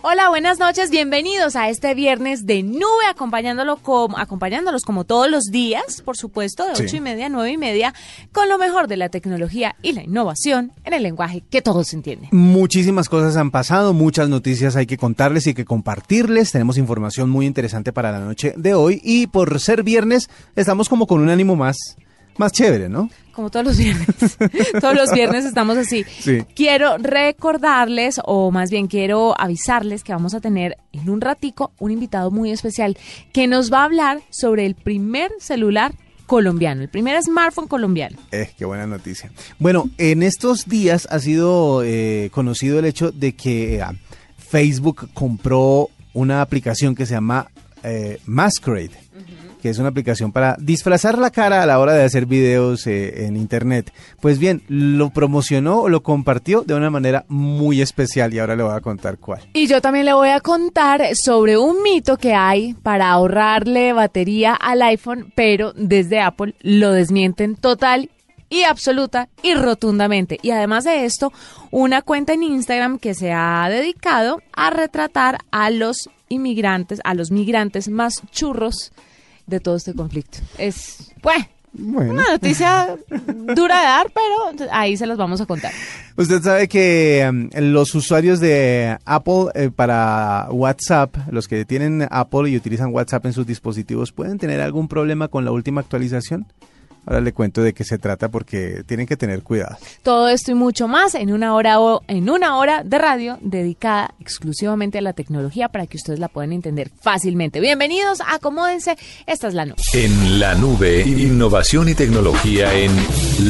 Hola, buenas noches, bienvenidos a este viernes de nube, acompañándolo como, acompañándolos como todos los días, por supuesto, de ocho y media a nueve y media, con lo mejor de la tecnología y la innovación en el lenguaje que todos entienden. Muchísimas cosas han pasado, muchas noticias hay que contarles y que compartirles. Tenemos información muy interesante para la noche de hoy y por ser viernes estamos como con un ánimo más, más chévere, ¿no? Como todos los viernes. todos los viernes estamos así. Sí. Quiero recordarles, o más bien quiero avisarles que vamos a tener en un ratico un invitado muy especial que nos va a hablar sobre el primer celular colombiano, el primer smartphone colombiano. Eh, qué buena noticia. Bueno, en estos días ha sido eh, conocido el hecho de que eh, Facebook compró una aplicación que se llama eh, Masquerade es una aplicación para disfrazar la cara a la hora de hacer videos eh, en internet. Pues bien, lo promocionó lo compartió de una manera muy especial y ahora le voy a contar cuál. Y yo también le voy a contar sobre un mito que hay para ahorrarle batería al iPhone, pero desde Apple lo desmienten total y absoluta y rotundamente. Y además de esto, una cuenta en Instagram que se ha dedicado a retratar a los inmigrantes, a los migrantes más churros de todo este conflicto. Es, pues, Bueno. una noticia dura de dar, pero ahí se las vamos a contar. Usted sabe que um, los usuarios de Apple eh, para WhatsApp, los que tienen Apple y utilizan WhatsApp en sus dispositivos, pueden tener algún problema con la última actualización. Ahora le cuento de qué se trata porque tienen que tener cuidado. Todo esto y mucho más en una hora o en una hora de radio dedicada exclusivamente a la tecnología para que ustedes la puedan entender fácilmente. Bienvenidos, acomódense. Esta es la noche. En la nube, innovación y tecnología en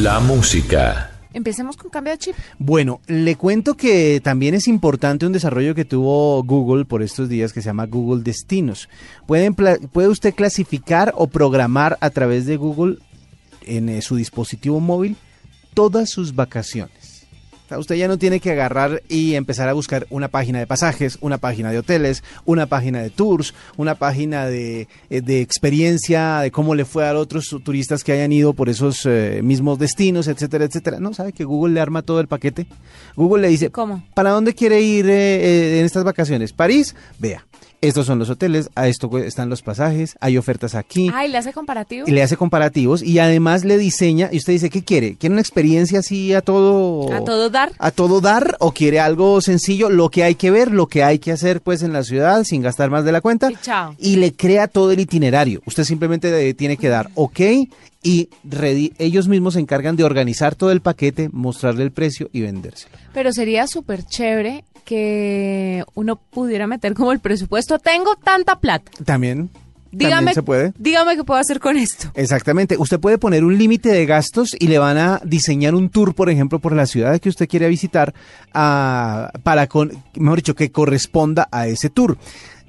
la música. Empecemos con cambio de chip. Bueno, le cuento que también es importante un desarrollo que tuvo Google por estos días que se llama Google Destinos. Pueden puede usted clasificar o programar a través de Google en eh, su dispositivo móvil todas sus vacaciones. O sea, usted ya no tiene que agarrar y empezar a buscar una página de pasajes, una página de hoteles, una página de tours, una página de, eh, de experiencia, de cómo le fue a otros turistas que hayan ido por esos eh, mismos destinos, etcétera, etcétera. No, sabe que Google le arma todo el paquete. Google le dice, ¿Cómo? ¿para dónde quiere ir eh, en estas vacaciones? París, vea. Estos son los hoteles, a esto están los pasajes, hay ofertas aquí Ay, ¿le hace comparativo? y le hace comparativos y además le diseña y usted dice, ¿qué quiere? ¿Quiere una experiencia así a todo ¿A todo dar? a todo dar o quiere algo sencillo, lo que hay que ver, lo que hay que hacer pues en la ciudad sin gastar más de la cuenta Y chao. y le crea todo el itinerario. Usted simplemente eh, tiene que dar OK y ellos mismos se encargan de organizar todo el paquete, mostrarle el precio y vendérselo. Pero sería súper chévere que uno pudiera meter como el presupuesto. Tengo tanta plata. También, Dígame, también se puede. dígame qué puedo hacer con esto. Exactamente. Usted puede poner un límite de gastos y le van a diseñar un tour, por ejemplo, por la ciudad que usted quiere visitar, para, con, mejor dicho, que corresponda a ese tour.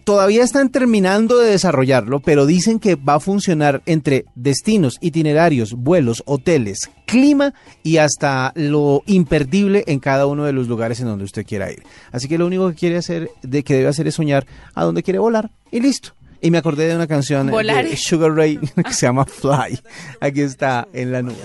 Todavía están terminando de desarrollarlo, pero dicen que va a funcionar entre destinos, itinerarios, vuelos, hoteles, clima y hasta lo imperdible en cada uno de los lugares en donde usted quiera ir. Así que lo único que quiere hacer, de que debe hacer es soñar a dónde quiere volar y listo. Y me acordé de una canción Volar. de Sugar Ray que se llama Fly. Aquí está en la nube.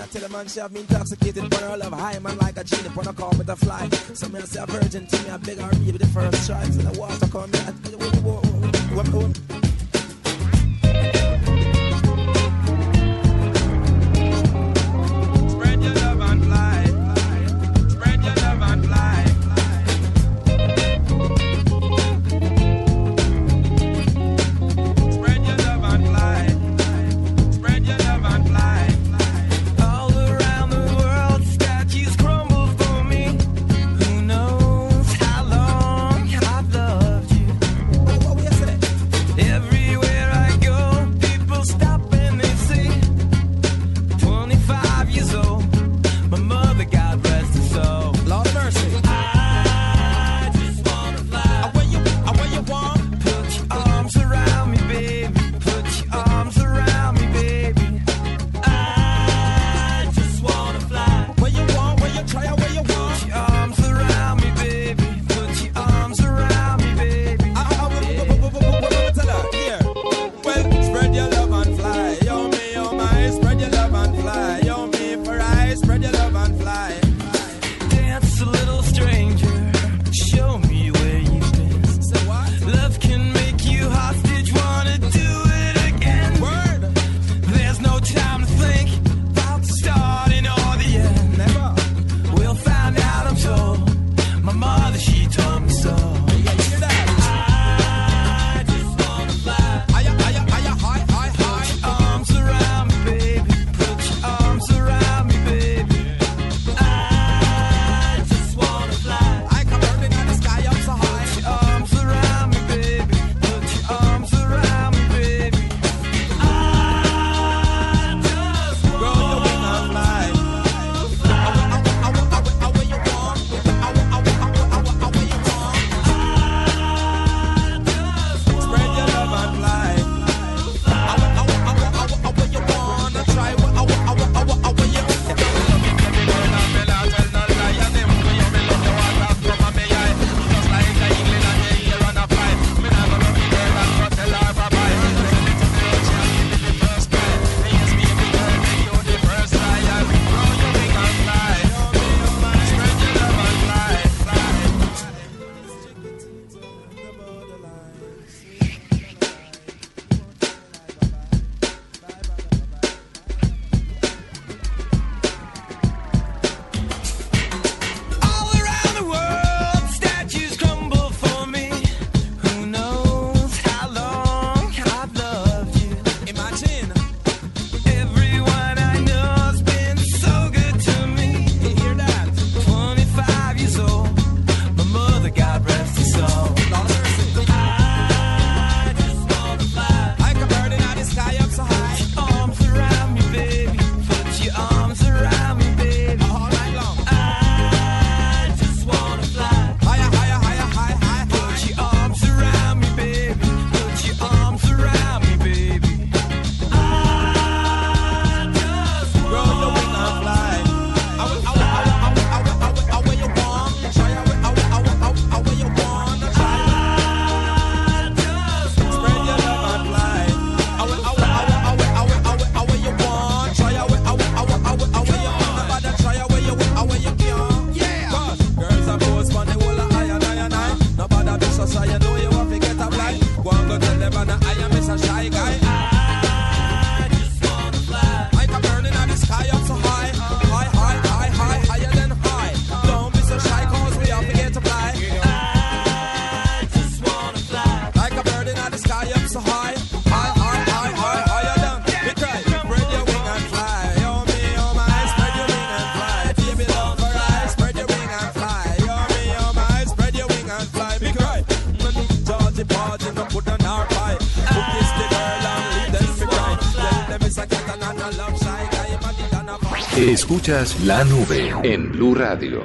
Escuchas la nube en Blue Radio.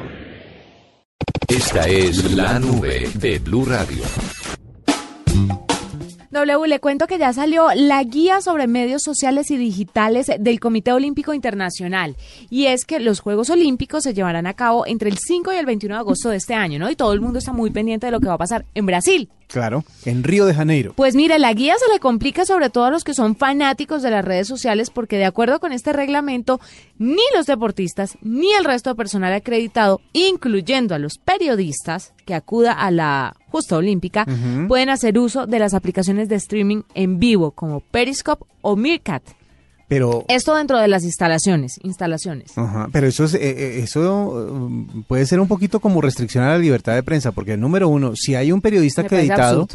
Esta es la nube de Blue Radio. W, le cuento que ya salió la guía sobre medios sociales y digitales del Comité Olímpico Internacional. Y es que los Juegos Olímpicos se llevarán a cabo entre el 5 y el 21 de agosto de este año, ¿no? Y todo el mundo está muy pendiente de lo que va a pasar en Brasil. Claro, en Río de Janeiro. Pues mire, la guía se le complica sobre todo a los que son fanáticos de las redes sociales porque de acuerdo con este reglamento, ni los deportistas ni el resto de personal acreditado, incluyendo a los periodistas que acuda a la justa olímpica, pueden hacer uso de las aplicaciones de streaming en vivo como Periscope o Meerkat. Pero, Esto dentro de las instalaciones, instalaciones. ajá, pero eso, es, eh, eh, eso um, puede ser un poquito como restricción a la libertad de prensa, porque número uno, si hay un periodista Me acreditado,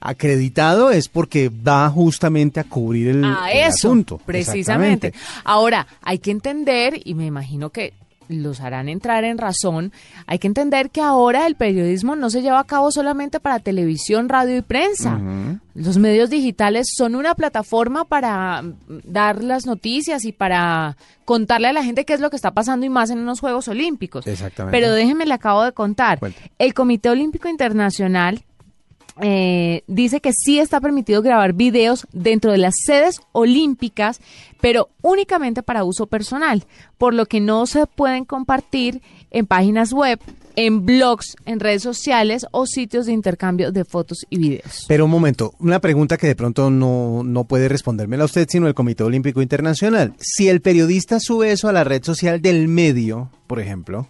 acreditado es porque va justamente a cubrir el, a el eso, asunto. precisamente. Ahora, hay que entender, y me imagino que los harán entrar en razón, hay que entender que ahora el periodismo no se lleva a cabo solamente para televisión, radio y prensa. Los medios digitales son una plataforma para dar las noticias y para contarle a la gente qué es lo que está pasando y más en unos Juegos Olímpicos. Exactamente. Pero déjenme le acabo de contar. El Comité Olímpico Internacional eh, dice que sí está permitido grabar videos dentro de las sedes olímpicas, pero únicamente para uso personal, por lo que no se pueden compartir en páginas web, en blogs, en redes sociales o sitios de intercambio de fotos y videos. Pero un momento, una pregunta que de pronto no, no puede respondérmela usted, sino el Comité Olímpico Internacional. Si el periodista sube eso a la red social del medio, por ejemplo,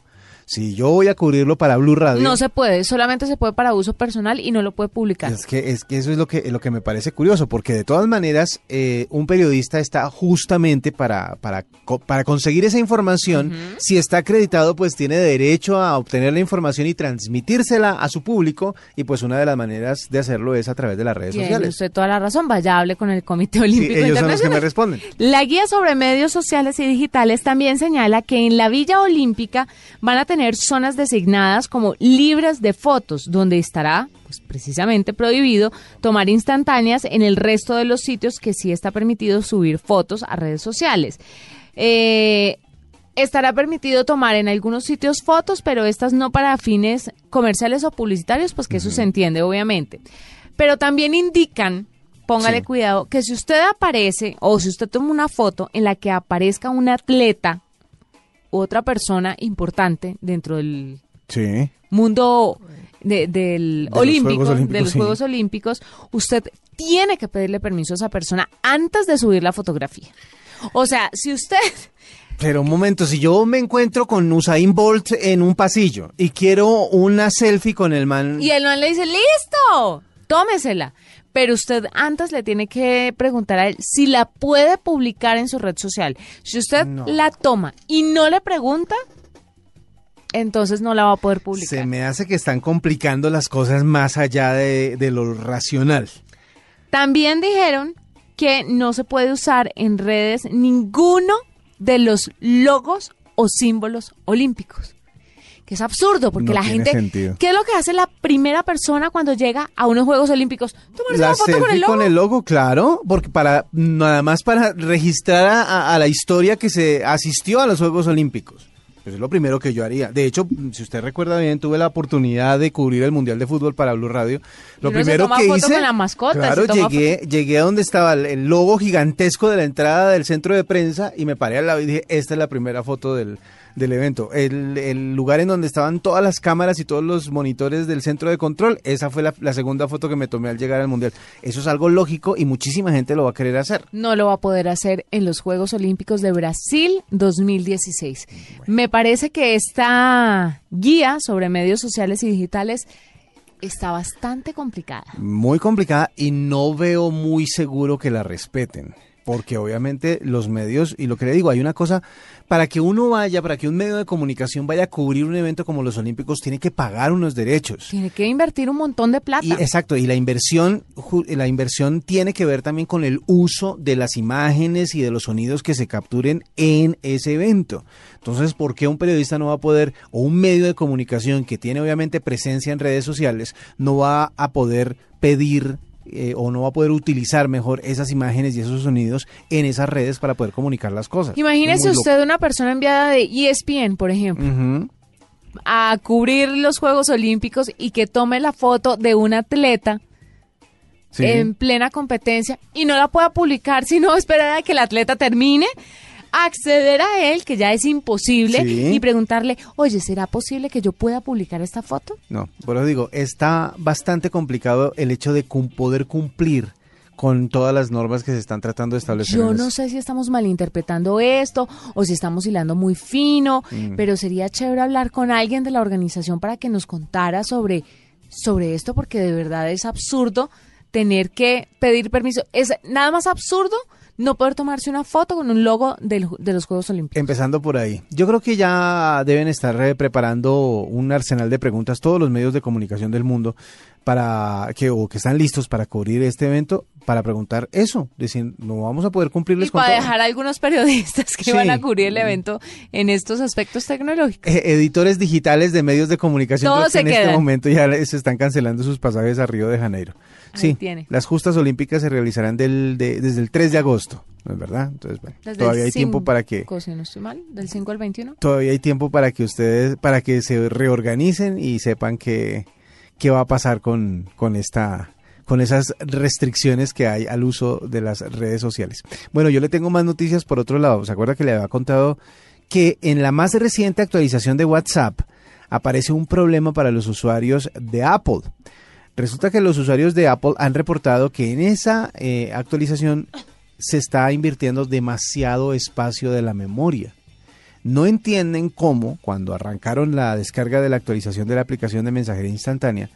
si yo voy a cubrirlo para Blue Radio... No se puede, solamente se puede para uso personal y no lo puede publicar. Es que, es que eso es lo que, lo que me parece curioso, porque de todas maneras eh, un periodista está justamente para, para, para conseguir esa información. Si está acreditado, pues tiene derecho a obtener la información y transmitírsela a su público. Y pues una de las maneras de hacerlo es a través de las redes Tiene sociales. usted toda la razón, vaya, hable con el Comité Sí, Olímpico ellos son los que me responden. La guía sobre medios sociales y digitales también señala que en la Villa Olímpica van a tener zonas designadas como libres de fotos, donde estará pues, precisamente prohibido tomar instantáneas en el resto de los sitios que sí está permitido subir fotos a redes sociales. Eh, Estará permitido tomar en algunos sitios fotos, pero estas no para fines comerciales o publicitarios, pues que eso se entiende, obviamente. Pero también indican, póngale Sí. cuidado, que si usted aparece o si usted toma una foto en la que aparezca un atleta otra persona importante dentro del Sí. mundo de- del los olímpico, Juegos Olímpicos, de los sí. Juegos Olímpicos, usted tiene que pedirle permiso a esa persona antes de subir la fotografía. O sea, si usted Pero un momento, si yo me encuentro con Usain Bolt en un pasillo y quiero una selfie con el man... Y el man le dice, listo, tómesela. Pero usted antes le tiene que preguntar a él si la puede publicar en su red social. Si usted No. la toma y no le pregunta, entonces no la va a poder publicar. Se me hace que están complicando las cosas más allá de, de lo racional. También dijeron que no se puede usar en redes ninguno de los logos o símbolos olímpicos. Que es absurdo, porque No la gente... sentido. ¿Qué es lo que hace la primera persona cuando llega a unos Juegos Olímpicos? Tomarse La una foto con el logo. con el logo, claro, porque para nada más para registrar a, la historia que se asistió a los Juegos Olímpicos. Pues es lo primero que yo haría. De hecho, si usted recuerda bien, tuve la oportunidad de cubrir el Mundial de Fútbol para Blue Radio. Lo uno se primero toma que foto hice, con la mascota, claro, se llegué, llegué a donde estaba el, el logo gigantesco de la entrada del centro de prensa y me paré al lado y dije, esta es la primera foto del, del evento. El, el lugar en donde estaban todas las cámaras y todos los monitores del centro de control, esa fue la, la segunda foto que me tomé al llegar al Mundial. Eso es algo lógico y muchísima gente lo va a querer hacer. no lo va a poder hacer en los Juegos Olímpicos de Brasil 2016. Me parece que esta guía sobre medios sociales y digitales está bastante complicada. Muy complicada y no veo muy seguro que la respeten. Porque obviamente los medios, y lo que le digo, hay una cosa, para que uno vaya, para que un medio de comunicación vaya a cubrir un evento como los Olímpicos, tiene que pagar unos derechos. Tiene que invertir un montón de plata. Y, exacto, y la inversión, la inversión tiene que ver también con el uso de las imágenes y de los sonidos que se capturen en ese evento. Entonces, ¿por qué un periodista no va a poder, o un medio de comunicación que tiene obviamente presencia en redes sociales, no va a poder pedir eh, o no va a poder utilizar mejor esas imágenes y esos sonidos en esas redes para poder comunicar las cosas. Imagínese usted una persona enviada de ESPN, por ejemplo, a cubrir los Juegos Olímpicos y que tome la foto de un atleta Sí. en plena competencia y no la pueda publicar, sino esperar a que el atleta termine, acceder a él, que ya es imposible, Sí. y preguntarle, oye, ¿será posible que yo pueda publicar esta foto? No, por eso digo, está bastante complicado el hecho de cum- poder cumplir con todas las normas que se están tratando de establecer. Yo no sé si estamos malinterpretando esto o si estamos hilando muy fino, Mm. pero sería chévere hablar con alguien de la organización para que nos contara sobre, sobre esto, porque de verdad es absurdo tener que pedir permiso. Es nada más absurdo no poder tomarse una foto con un logo del de los Juegos Olímpicos. Empezando por ahí. Yo creo que ya deben estar eh, preparando un arsenal de preguntas todos los medios de comunicación del mundo para que o que están listos para cubrir este evento para preguntar eso, decir, no vamos a poder cumplirles Y con para todo. dejar a algunos periodistas que Sí. van a cubrir el evento en estos aspectos tecnológicos. Eh, editores digitales de medios de comunicación que en este momento ya se están cancelando sus pasajes a Río de Janeiro. Ahí Sí, tiene. las justas olímpicas se realizarán del, de- desde el 3 de agosto, ¿no es verdad? Entonces, bueno, Desde todavía hay tiempo para que 5, Si no estoy mal, del 5 al 21. todavía hay tiempo para que ustedes para que se reorganicen y sepan que qué va a pasar con, con esta con esas restricciones que hay al uso de las redes sociales. Bueno, yo le tengo más noticias por otro lado. ¿Se acuerda que le había contado que en la más reciente actualización de WhatsApp aparece un problema para los usuarios de Apple? Resulta que los usuarios de Apple han reportado que en esa eh, actualización se está invirtiendo demasiado espacio de la memoria. No entienden cómo, cuando arrancaron la descarga de la actualización de la aplicación de mensajería instantánea,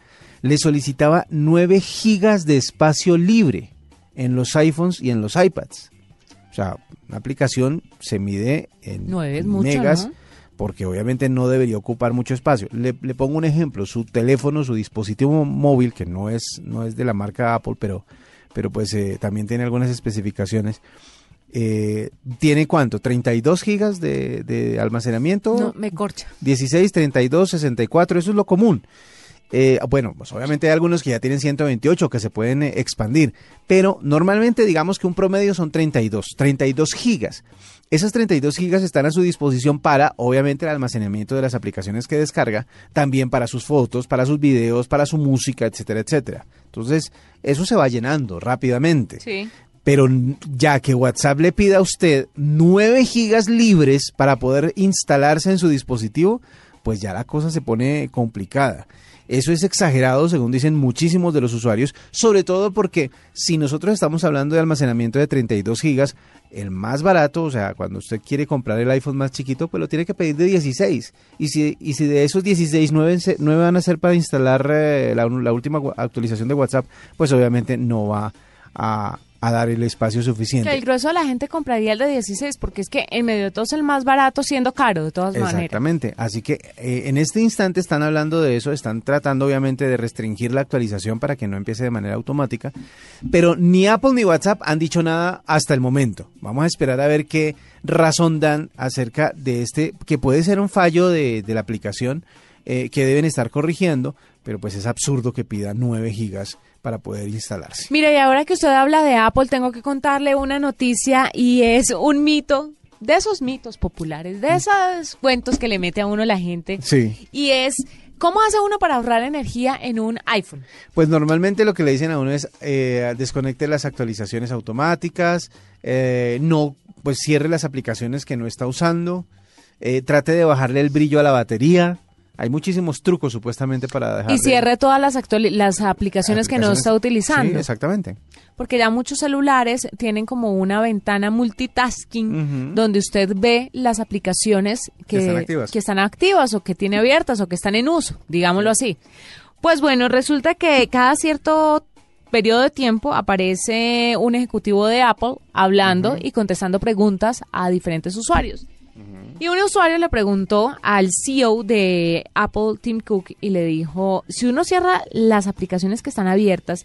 le solicitaba 9 gigas de espacio libre en los iPhones y en los iPads. O sea, una aplicación se mide en Nueve es mucho, megas ¿no? porque obviamente no debería ocupar mucho espacio. Le, le pongo un ejemplo, su teléfono, su dispositivo móvil, que no es, no es de la marca Apple, pero, pero pues eh, también tiene algunas especificaciones. eh, ¿Tiene cuánto? ¿32 gigas de, de almacenamiento? No, me corcha. 16, 32, 64, eso es lo común. Eh, bueno, pues obviamente hay algunos que ya tienen 128 que se pueden eh, expandir, pero normalmente digamos que un promedio son 32, 32 gigas. Esas 32 gigas están a su disposición para, obviamente, el almacenamiento de las aplicaciones que descarga, también para sus fotos, para sus videos, para su música, etcétera, etcétera. Entonces, eso se va llenando rápidamente. Sí. Pero ya que WhatsApp le pida a usted 9 gigas libres para poder instalarse en su dispositivo, pues ya la cosa se pone complicada. Eso es exagerado, según dicen muchísimos de los usuarios, sobre todo porque si nosotros estamos hablando de almacenamiento de 32 gigas, el más barato, o sea, cuando usted quiere comprar el iPhone más chiquito, pues lo tiene que pedir de 16. Y si, y si de esos 16, 9, se- nueve van a ser para instalar eh, la, la última actualización de WhatsApp, pues obviamente no va a, a dar el espacio suficiente. Que el grueso de la gente compraría el de 16 porque es que en medio de todo es el más barato siendo caro de todas maneras. Exactamente. Así que eh, en este instante están hablando de eso, están tratando obviamente de restringir la actualización para que no empiece de manera automática, pero ni Apple ni WhatsApp han dicho nada hasta el momento. Vamos a esperar a ver qué razón dan acerca de este, que puede ser un fallo de, de la aplicación eh, que deben estar corrigiendo, pero pues es absurdo que pida 9 gigas para poder instalarse. Mire, y ahora que usted habla de Apple, tengo que contarle una noticia y es un mito, de esos mitos populares, de esos cuentos que le mete a uno la gente. Sí. Y es, ¿cómo hace uno para ahorrar energía en un iPhone? Pues normalmente lo que le dicen a uno es eh, desconecte las actualizaciones automáticas, eh, no, pues cierre las aplicaciones que no está usando, eh, trate de bajarle el brillo a la batería. Hay muchísimos trucos supuestamente para dejar. Y cierre todas las, actuali- las aplicaciones, que no está utilizando. Sí, exactamente. Porque ya muchos celulares tienen como una ventana multitasking donde usted ve las aplicaciones que, Que están activas. que están activas o que tiene abiertas o que están en uso, digámoslo así. Pues bueno, resulta que cada cierto periodo de tiempo aparece un ejecutivo de Apple hablando y contestando preguntas a diferentes usuarios. Y un usuario le preguntó al CEO de Apple, Tim Cook, y le dijo, si uno cierra las aplicaciones que están abiertas,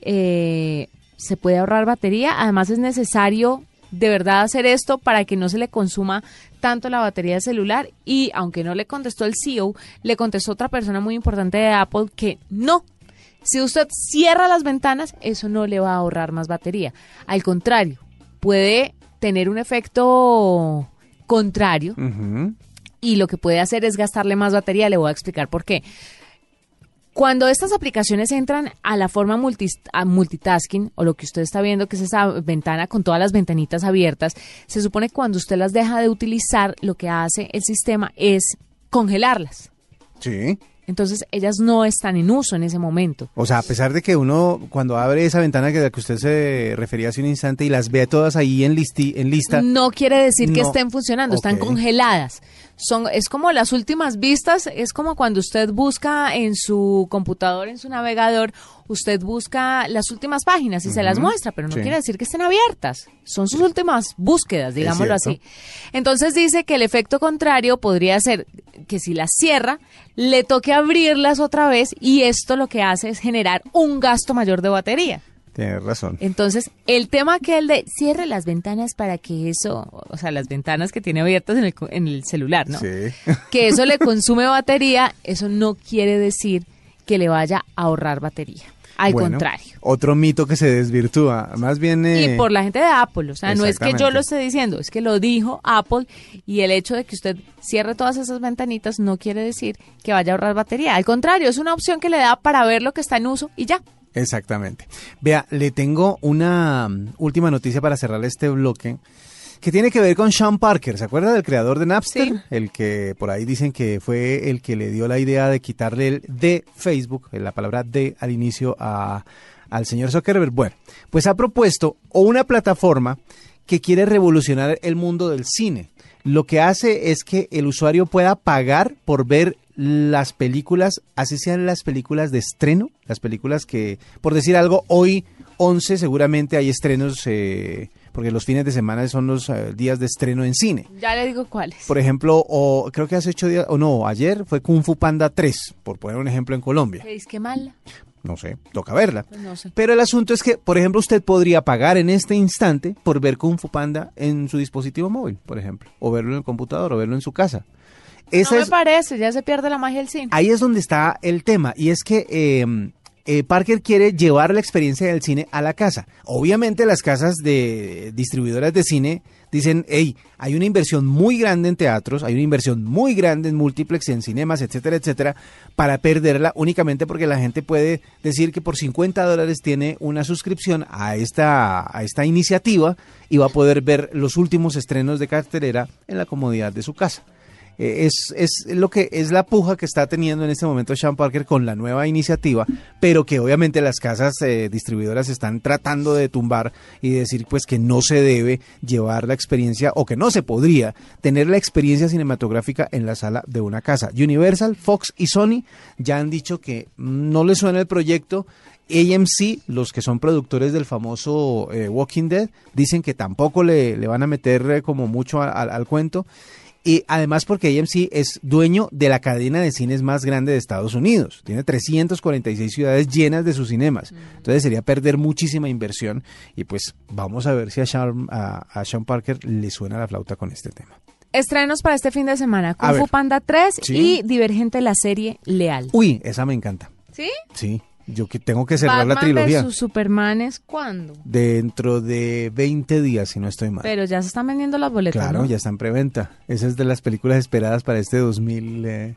eh, se puede ahorrar batería. Además es necesario de verdad hacer esto para que no se le consuma tanto la batería del celular. Y aunque no le contestó el CEO, le contestó otra persona muy importante de Apple que no, Si usted cierra las ventanas, eso no le va a ahorrar más batería. Al contrario, puede tener un efecto contrario y lo que puede hacer es gastarle más batería. Le voy a explicar por qué. Cuando estas aplicaciones entran a la forma a multitasking, o lo que usted está viendo, que es esa ventana con todas las ventanitas abiertas, se supone que cuando usted las deja de utilizar, lo que hace el sistema es congelarlas. Sí. Entonces, ellas no están en uso en ese momento. O sea, a pesar de que uno, cuando abre esa ventana que de la que usted se refería hace un instante y las ve todas ahí en, listi, en lista. No quiere decir que estén funcionando, están congeladas. Son, es como las últimas vistas, es como cuando usted busca en su computador, en su navegador, usted busca las últimas páginas y se las muestra, pero no Sí. quiere decir que estén abiertas. Son sus últimas búsquedas, digámoslo así. Entonces dice que el efecto contrario podría ser que si las cierra, le toque abrirlas otra vez y esto lo que hace es generar un gasto mayor de batería. Tienes razón. Entonces, el tema que el de cierre las ventanas para que eso, o sea, las ventanas que tiene abiertas en el, en el celular, ¿no? Sí. Que eso le consume batería, eso no quiere decir que le vaya a ahorrar batería. Al Bueno, contrario. Otro mito que se desvirtúa. Más bien. eh, Y por la gente de Apple, o sea, no es que yo lo esté diciendo, es que lo dijo Apple y el hecho de que usted cierre todas esas ventanitas no quiere decir que vaya a ahorrar batería. Al contrario, es una opción que le da para ver lo que está en uso y ya. Exactamente. Vea, le tengo una mm, última noticia para cerrar este bloque que tiene que ver con Sean Parker. ¿Se acuerda del creador de Napster? Sí. El que por ahí dicen que fue el que le dio la idea de quitarle el de Facebook, eh, la palabra de al inicio a, al señor Zuckerberg. Bueno, pues ha propuesto una plataforma que quiere revolucionar el mundo del cine. Lo que hace es que el usuario pueda pagar por ver las películas, así sean las películas de estreno, las películas que, por decir algo, hoy 11 seguramente hay estrenos, eh, porque los fines de semana son los eh, días de estreno en cine. Ya le digo cuáles. Por ejemplo, o creo que hace ocho días, o no, ayer fue Kung Fu Panda 3, por poner un ejemplo en Colombia. ¿Veis qué mal? No sé, toca verla. Pues no sé. Pero el asunto es que, por ejemplo, usted podría pagar en este instante por ver Kung Fu Panda en su dispositivo móvil, por ejemplo, o verlo en el computador, o verlo en su casa. Esa no me es, parece, ya se pierde la magia del cine. ahí es donde está el tema, y es que eh, eh, Parker quiere llevar la experiencia del cine a la casa. Obviamente las casas de distribuidoras de cine dicen, hey, hay una inversión muy grande en teatros, hay una inversión muy grande en multiplex, en cinemas, etcétera, etcétera, para perderla únicamente porque la gente puede decir que por 50 dólares tiene una suscripción a esta, a esta iniciativa y va a poder ver los últimos estrenos de cartelera en la comodidad de su casa. Eh, es, es lo que es la puja que está teniendo en este momento Sean Parker con la nueva iniciativa, pero que obviamente las casas eh, distribuidoras están tratando de tumbar y decir pues que no se debe llevar la experiencia o que no se podría tener la experiencia cinematográfica en la sala de una casa. Universal, Fox y Sony ya han dicho que no les suena el proyecto. AMC, los que son productores del famoso eh, Walking Dead, dicen que tampoco le, le van a meter eh, como mucho al cuento. Y además porque AMC es dueño de la cadena de cines más grande de Estados Unidos. Tiene 346 ciudades llenas de sus cinemas. Entonces sería perder muchísima inversión. Y pues vamos a ver si a Sean, a, a Sean Parker le suena la flauta con este tema. Estrenos para este fin de semana. Kung Fu. Panda 3 Sí. y Divergente la serie Leal. Uy, esa me encanta. ¿Sí? Sí, yo que tengo que cerrar la Batman trilogía. versus Superman es cuándo? Dentro de 20 días, si no estoy mal. Pero ya se están vendiendo las boletas, Claro, ¿no? ya está en preventa. Esa es de las películas esperadas para este 2000, eh, El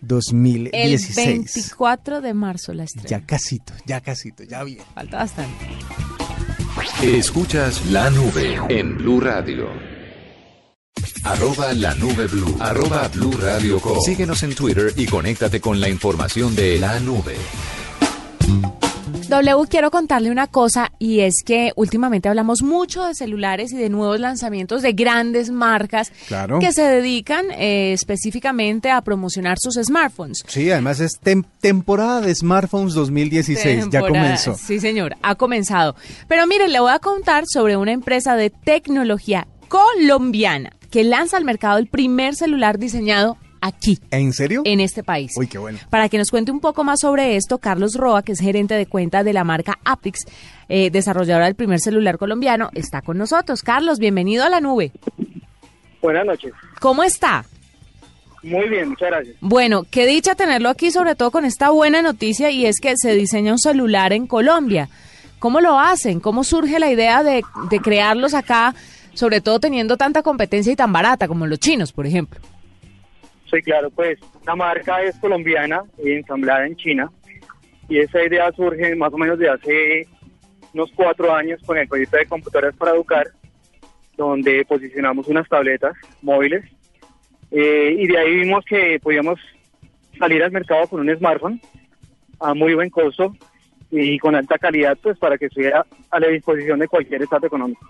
2016. 24 de marzo la estrena. Ya casito, ya casito, ya bien. Falta bastante. Escuchas la nube en Blue Radio. Arroba la nube blue. Arroba blue radio com. Síguenos en Twitter y conéctate con la información de la nube. W, quiero contarle una cosa y es que últimamente hablamos mucho de celulares y de nuevos lanzamientos de grandes marcas Claro. que se dedican eh, específicamente a promocionar sus smartphones. Sí, además es tem- temporada de smartphones 2016. Ya comenzó. Sí, señor, ha comenzado. Pero mire, le voy a contar sobre una empresa de tecnología colombiana que lanza al mercado el primer celular diseñado aquí, ¿En serio? en este país. Uy, qué bueno. Para que nos cuente un poco más sobre esto, Carlos Roa, que es gerente de cuenta de la marca Apix, eh, desarrolladora del primer celular colombiano, está con nosotros. Carlos, bienvenido a la nube. Buenas noches. ¿Cómo está? Muy bien, muchas gracias. Bueno, qué dicha tenerlo aquí, sobre todo con esta buena noticia, y es que se diseña un celular en Colombia. ¿Cómo lo hacen? ¿Cómo surge la idea de, de crearlos acá, sobre todo teniendo tanta competencia y tan barata como los chinos, por ejemplo? Sí, claro, pues la marca es colombiana, ensamblada en China, y esa idea surge más o menos de hace unos cuatro años con el proyecto de computadoras para educar, donde posicionamos unas tabletas móviles eh, y de ahí vimos que podíamos salir al mercado con un smartphone a muy buen costo y con alta calidad, pues para que estuviera a la disposición de cualquier estado económico.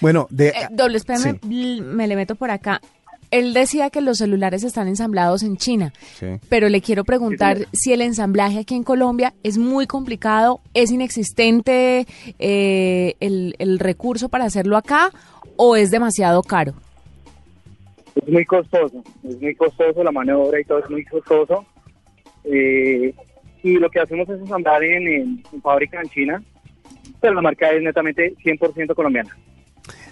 Bueno, de... Eh, doble, espérame, Sí. me le meto por acá. Él decía que los celulares están ensamblados en China, Sí. pero le quiero preguntar Sí, si el ensamblaje aquí en Colombia es muy complicado, es inexistente eh, el, el recurso para hacerlo acá o es demasiado caro. Es muy costoso, es muy costoso, la mano de obra y todo es muy costoso. Eh, y lo que hacemos es ensamblar en, en- en fábrica en China, pero la marca es netamente 100% colombiana.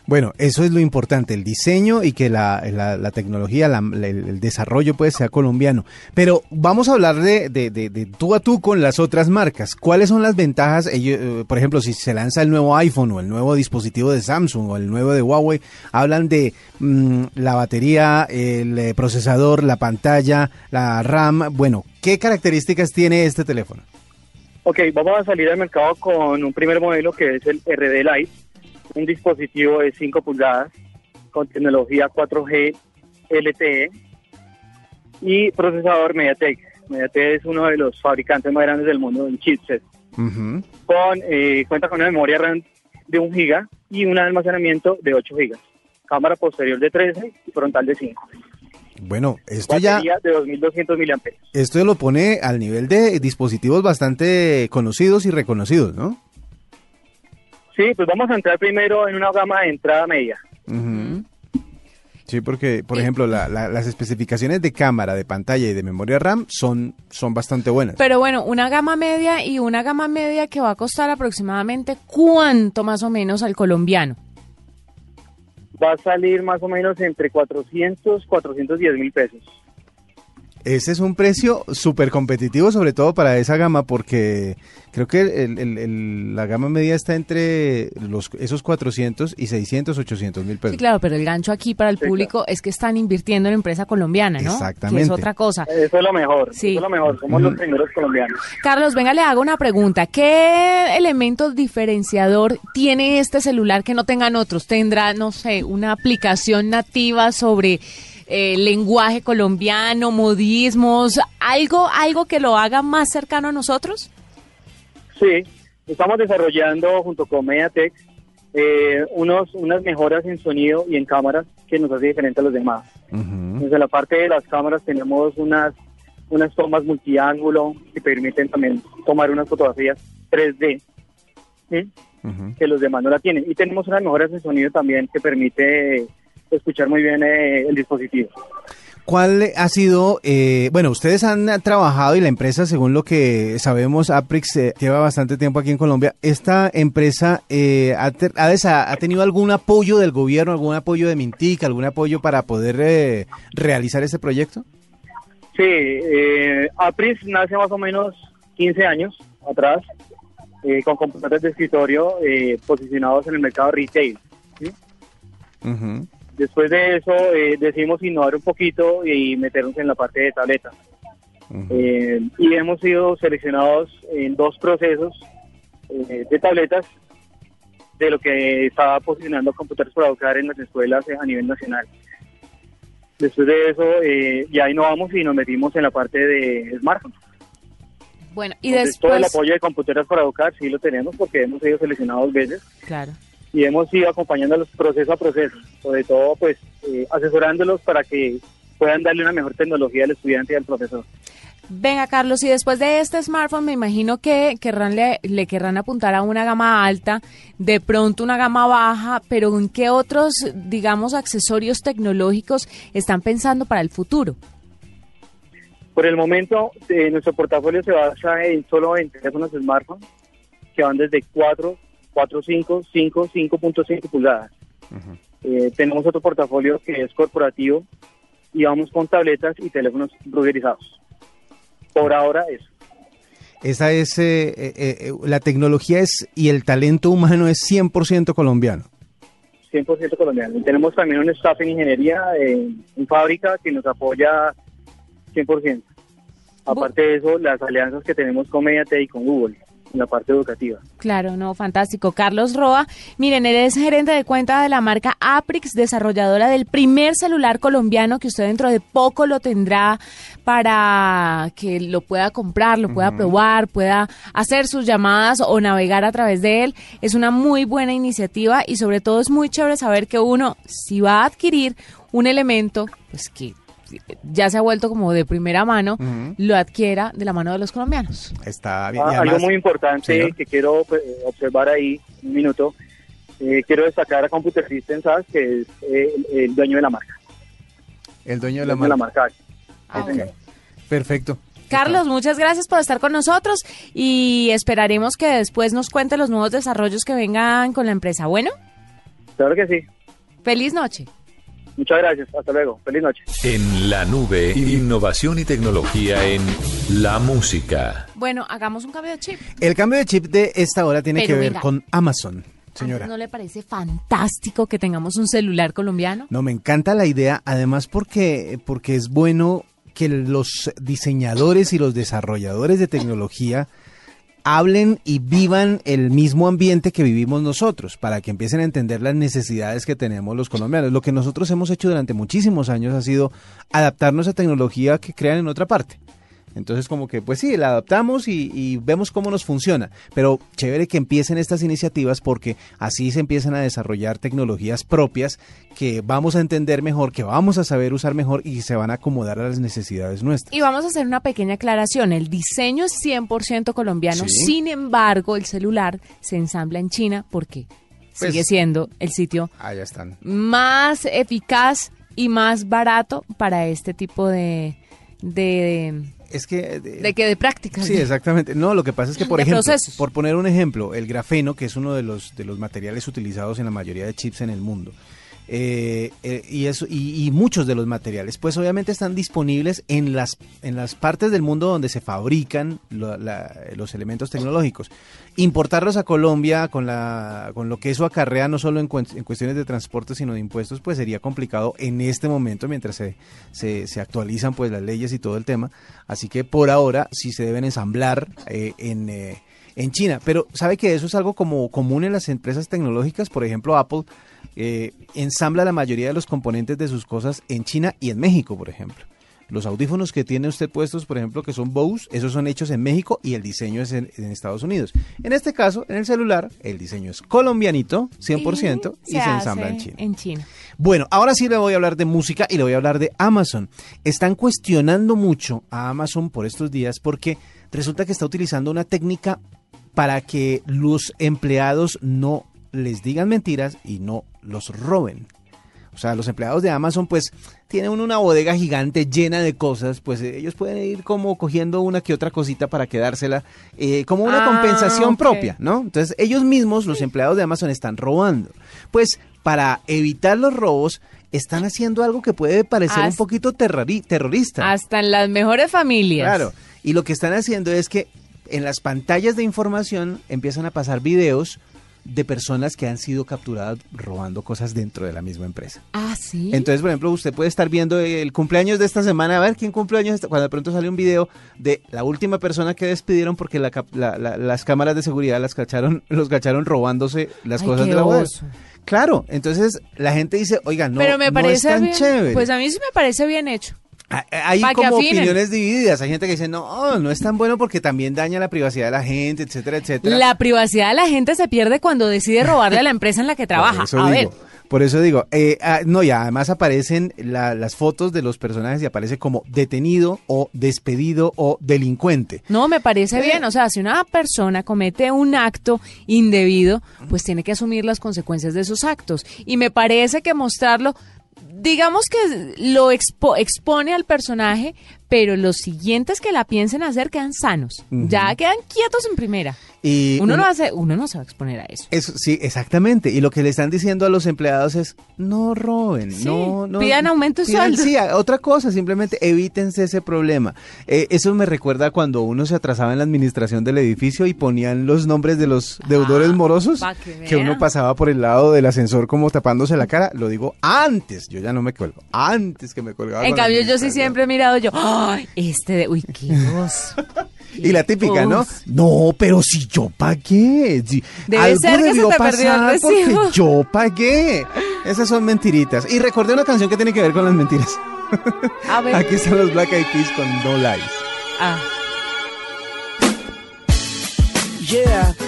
Bueno, eso es lo importante, el diseño y que la, la- tecnología, la- el, desarrollo pues sea colombiano. Pero vamos a hablar de, de- de- de tú a tú con las otras marcas. ¿Cuáles son las ventajas? Ellos, eh, por ejemplo, si se lanza el nuevo iPhone o el nuevo dispositivo de Samsung o el nuevo de Huawei, hablan de mm, la batería, el eh, procesador, la pantalla, la RAM. Bueno, ¿qué características tiene este teléfono? Ok, vamos a salir al mercado con un primer modelo que es el RD Lite, un dispositivo de 5 pulgadas con tecnología 4G LTE y procesador MediaTek. MediaTek es uno de los fabricantes más grandes del mundo en chipset. Con, eh, cuenta con una memoria RAM de 1 GB y un almacenamiento de 8 GB. Cámara posterior de 13 y frontal de 5. Bueno, esto ya... Batería de 2200 mAh. Esto lo pone al nivel de dispositivos bastante conocidos y reconocidos, ¿no? Sí, pues vamos a entrar primero en una gama de entrada media. Sí, porque, por ejemplo, la- la- las especificaciones de cámara, de pantalla y de memoria RAM son, son bastante buenas. Pero bueno, una gama media y una gama media que va a costar aproximadamente cuánto más o menos al colombiano. Va a salir más o menos entre 400, 410 mil pesos. Ese es un precio súper competitivo, sobre todo para esa gama, porque creo que el- el- el- la gama media está entre los, esos 400 y 600, 800 mil pesos. Sí, claro, pero el gancho aquí para el Sí, público es que están invirtiendo en empresa colombiana, ¿no? Exactamente. Que es otra cosa. Eso es lo mejor, Sí. eso es lo mejor, somos los primeros colombianos. Carlos, venga, le hago una pregunta. ¿Qué elemento diferenciador tiene este celular que no tengan otros? ¿Tendrá, no sé, una aplicación nativa sobre eh, lenguaje colombiano, modismos, algo, algo que lo haga más cercano a nosotros? Sí, estamos desarrollando junto con Mediatek eh, unos, unas mejoras en sonido y en cámaras que nos hace diferente a los demás. Ujú. Desde la parte de las cámaras tenemos unas, unas tomas multiángulo que permiten también tomar unas fotografías 3D. ¿sí? Ujú. que los demás no la tienen. Y tenemos unas mejoras en sonido también que permite escuchar muy bien eh, el dispositivo. ¿Cuál ha sido, eh, bueno, ustedes han trabajado y la empresa, según lo que sabemos, Aprix eh, lleva bastante tiempo aquí en Colombia. ¿Esta empresa eh, ha, te- ha tenido algún apoyo del gobierno, algún apoyo de Mintic, algún apoyo para poder eh, realizar este proyecto? Sí, eh, Apris nace más o menos 15 años atrás, con computadores de escritorio eh, posicionados en el mercado retail. ¿sí? Ujú. Después de eso eh, decidimos innovar un poquito y meternos en la parte de tableta. Eh, y hemos sido seleccionados en dos procesos eh, de tabletas de lo que estaba posicionando computadores para educar en las escuelas eh, a nivel nacional. Después de eso eh, ya innovamos y nos metimos en la parte de smartphones. Bueno, y Entonces, todo el después... apoyo de computadoras para educar sí lo tenemos porque hemos sido seleccionados dos veces Claro. Y hemos ido acompañándolos proceso a proceso, sobre todo pues eh, asesorándolos para que puedan darle una mejor tecnología al estudiante y al profesor. Venga, Carlos, y después de este smartphone me imagino que querrán le, le querrán apuntar a una gama alta, de pronto una gama baja, pero ¿en qué otros, digamos, accesorios tecnológicos están pensando para el futuro? Por el momento, eh, nuestro portafolio se basa en solo en teléfonos smartphone que van desde 4, 4, 5, 5, 5.5 pulgadas. Eh, tenemos otro portafolio que es corporativo y vamos con tabletas y teléfonos ruggerizados. Por ahora eso. Esa es, eh, eh, eh, la tecnología es y el talento humano es 100% colombiano. 100% colombiano. Y tenemos también un staff en ingeniería, en, en fábrica, que nos apoya 100%. Aparte de eso, las alianzas que tenemos con Mediatek y con Google la parte educativa. Claro, no, fantástico. Carlos Roa, miren, él es gerente de cuenta de la marca Aprix, desarrolladora del primer celular colombiano que usted dentro de poco lo tendrá para que lo pueda comprar, lo pueda probar, pueda hacer sus llamadas o navegar a través de él. Es una muy buena iniciativa y sobre todo es muy chévere saber que uno, si va a adquirir un elemento, pues que ya se ha vuelto como de primera mano, lo adquiera de la mano de los colombianos. Está bien. Ah, y algo muy importante Señor. que quiero pues, observar ahí, un minuto, eh, quiero destacar a Computer System, ¿sabes? Que es eh, el, el dueño de la marca. el dueño de la dueño de la marca. marca. Ah. Perfecto. Carlos, muchas gracias por estar con nosotros y esperaremos que después nos cuente los nuevos desarrollos que vengan con la empresa. Bueno, Claro que sí. feliz noche. Muchas gracias. Hasta luego. Feliz noche. En la nube, innovación y tecnología en la música. Bueno, hagamos un cambio de chip. El cambio de chip de esta hora tiene Pero que ver con Amazon, señora. ¿No le parece fantástico que tengamos un celular colombiano? No, me encanta la idea, además porque, porque es bueno que los diseñadores y los desarrolladores de tecnología hablen y vivan el mismo ambiente que vivimos nosotros, para que empiecen a entender las necesidades que tenemos los colombianos. Lo que nosotros hemos hecho durante muchísimos años ha sido adaptarnos a tecnología que crean en otra parte. Entonces como que pues sí, la adaptamos y, y vemos cómo nos funciona. Pero chévere que empiecen estas iniciativas porque así se empiezan a desarrollar tecnologías propias que vamos a entender mejor, que vamos a saber usar mejor y se van a acomodar a las necesidades nuestras. Y vamos a hacer una pequeña aclaración. El diseño es 100% colombiano, Sí. sin embargo, el celular se ensambla en China porque Pues- sigue siendo el sitio Allá están. más eficaz y más barato para este tipo de de, Es que... de, que de prácticas. Sí, exactamente. No, lo que pasa es que, por ejemplo, procesos. por poner un ejemplo, el grafeno, que es uno de los, de los materiales utilizados en la mayoría de chips en el mundo, eh, eh, y, muchos de los materiales, pues obviamente están disponibles en las, en las partes del mundo donde se fabrican los elementos tecnológicos. Importarlos a Colombia con, la, con lo que eso acarrea no solo en, cuestiones de transporte, sino de impuestos, pues sería complicado en este momento mientras se, se, se actualizan pues las leyes y todo el tema. Así que por ahora sí se deben ensamblar eh, en... en China. Pero sabe que eso es algo como común en las empresas tecnológicas. Por ejemplo, Apple eh, ensambla la mayoría de los componentes de sus cosas en China y en México, por ejemplo. Los audífonos que tiene usted puestos, por ejemplo, que son Bose, esos son hechos en México y el diseño es en, en Estados Unidos. En este caso, en el celular, el diseño es colombianito, 100%, y se, ensambla en China. En China. Bueno, ahora sí le voy a hablar de música y le voy a hablar de Amazon. Están cuestionando mucho a Amazon por estos días porque resulta que está utilizando una técnica para que los empleados no les digan mentiras y no los roben. O sea, los empleados de Amazon pues tienen una bodega gigante llena de cosas, pues eh, ellos pueden ir como cogiendo una que otra cosita para quedársela eh, como una Ah, compensación propia, ¿no? Entonces ellos mismos, los empleados de Amazon, están robando. Pues para evitar los robos, están haciendo algo que puede parecer un poquito terrori- terrorista. Hasta en las mejores familias. Claro. Y lo que están haciendo es que en las pantallas de información empiezan a pasar videos de personas que han sido capturadas robando cosas dentro de la misma empresa. Ah, sí. Entonces, por ejemplo, usted puede estar viendo el cumpleaños de esta semana, a ver quién cumpleaños, cuando de pronto sale un video de la última persona que despidieron porque la la- la- las cámaras de seguridad las cacharon, los cacharon robándose las Ay, cosas de la oso. Claro, entonces la gente dice, oiga, no, Pero me no parece es tan bien. chévere. Pues a mí sí me parece bien hecho. Ah, Hay Pa' que como opiniones divididas. Hay gente que dice, no, no es tan bueno porque también daña la privacidad de la gente, etcétera, etcétera. La privacidad de la gente se pierde cuando decide robarle a la empresa en la que trabaja. Por eso A digo, ver. Por eso digo, eh, ah, no, y además aparecen la- las fotos de los personajes y aparece como detenido o despedido o delincuente. No, me parece bien. O sea, si una persona comete un acto indebido, pues tiene que asumir las consecuencias de esos actos. Y me parece que mostrarlo digamos que lo expo- expone al personaje, pero los siguientes que la piensen hacer quedan sanos. Ya quedan quietos en primera. Y Uno uno- no, hace, uno no se va a exponer a eso. Eso, sí, exactamente. Y lo que le están diciendo a los empleados es, no roben, Sí, no, no. pidan aumento de sueldo. Sí, otra cosa, simplemente evítense ese problema. Eh, eso me recuerda cuando uno se atrasaba en la administración del edificio y ponían los nombres de los deudores Ah, morosos, que que uno pasaba por el lado del ascensor como tapándose la cara. Lo digo antes, yo ya no me cuelgo, antes que me colgaba. En cambio, yo sí siempre he mirado yo, ¡ay! Este de, uy, qué voz. Y la típica, ¿no? Uf. No, pero si yo pagué. si Debe algo ser que se debió te perdió el pasar porque yo pagué. Esas son mentiritas. Y recordé una canción que tiene que ver con las mentiras. A ver. Aquí están los Black Eyed Peas con No Lies. Ah. Yeah.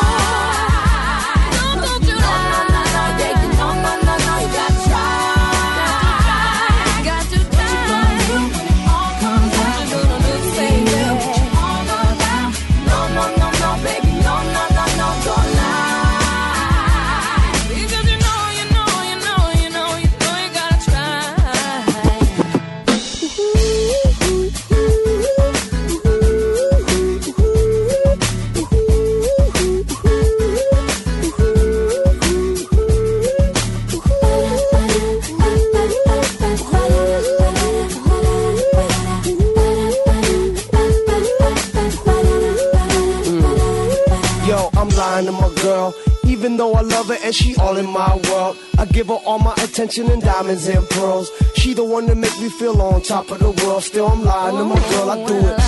Though I love her and she all in my world, I give her all my attention and diamonds and pearls. She the one that make me feel on top of the world. Still, I'm lying to my girl. I do it.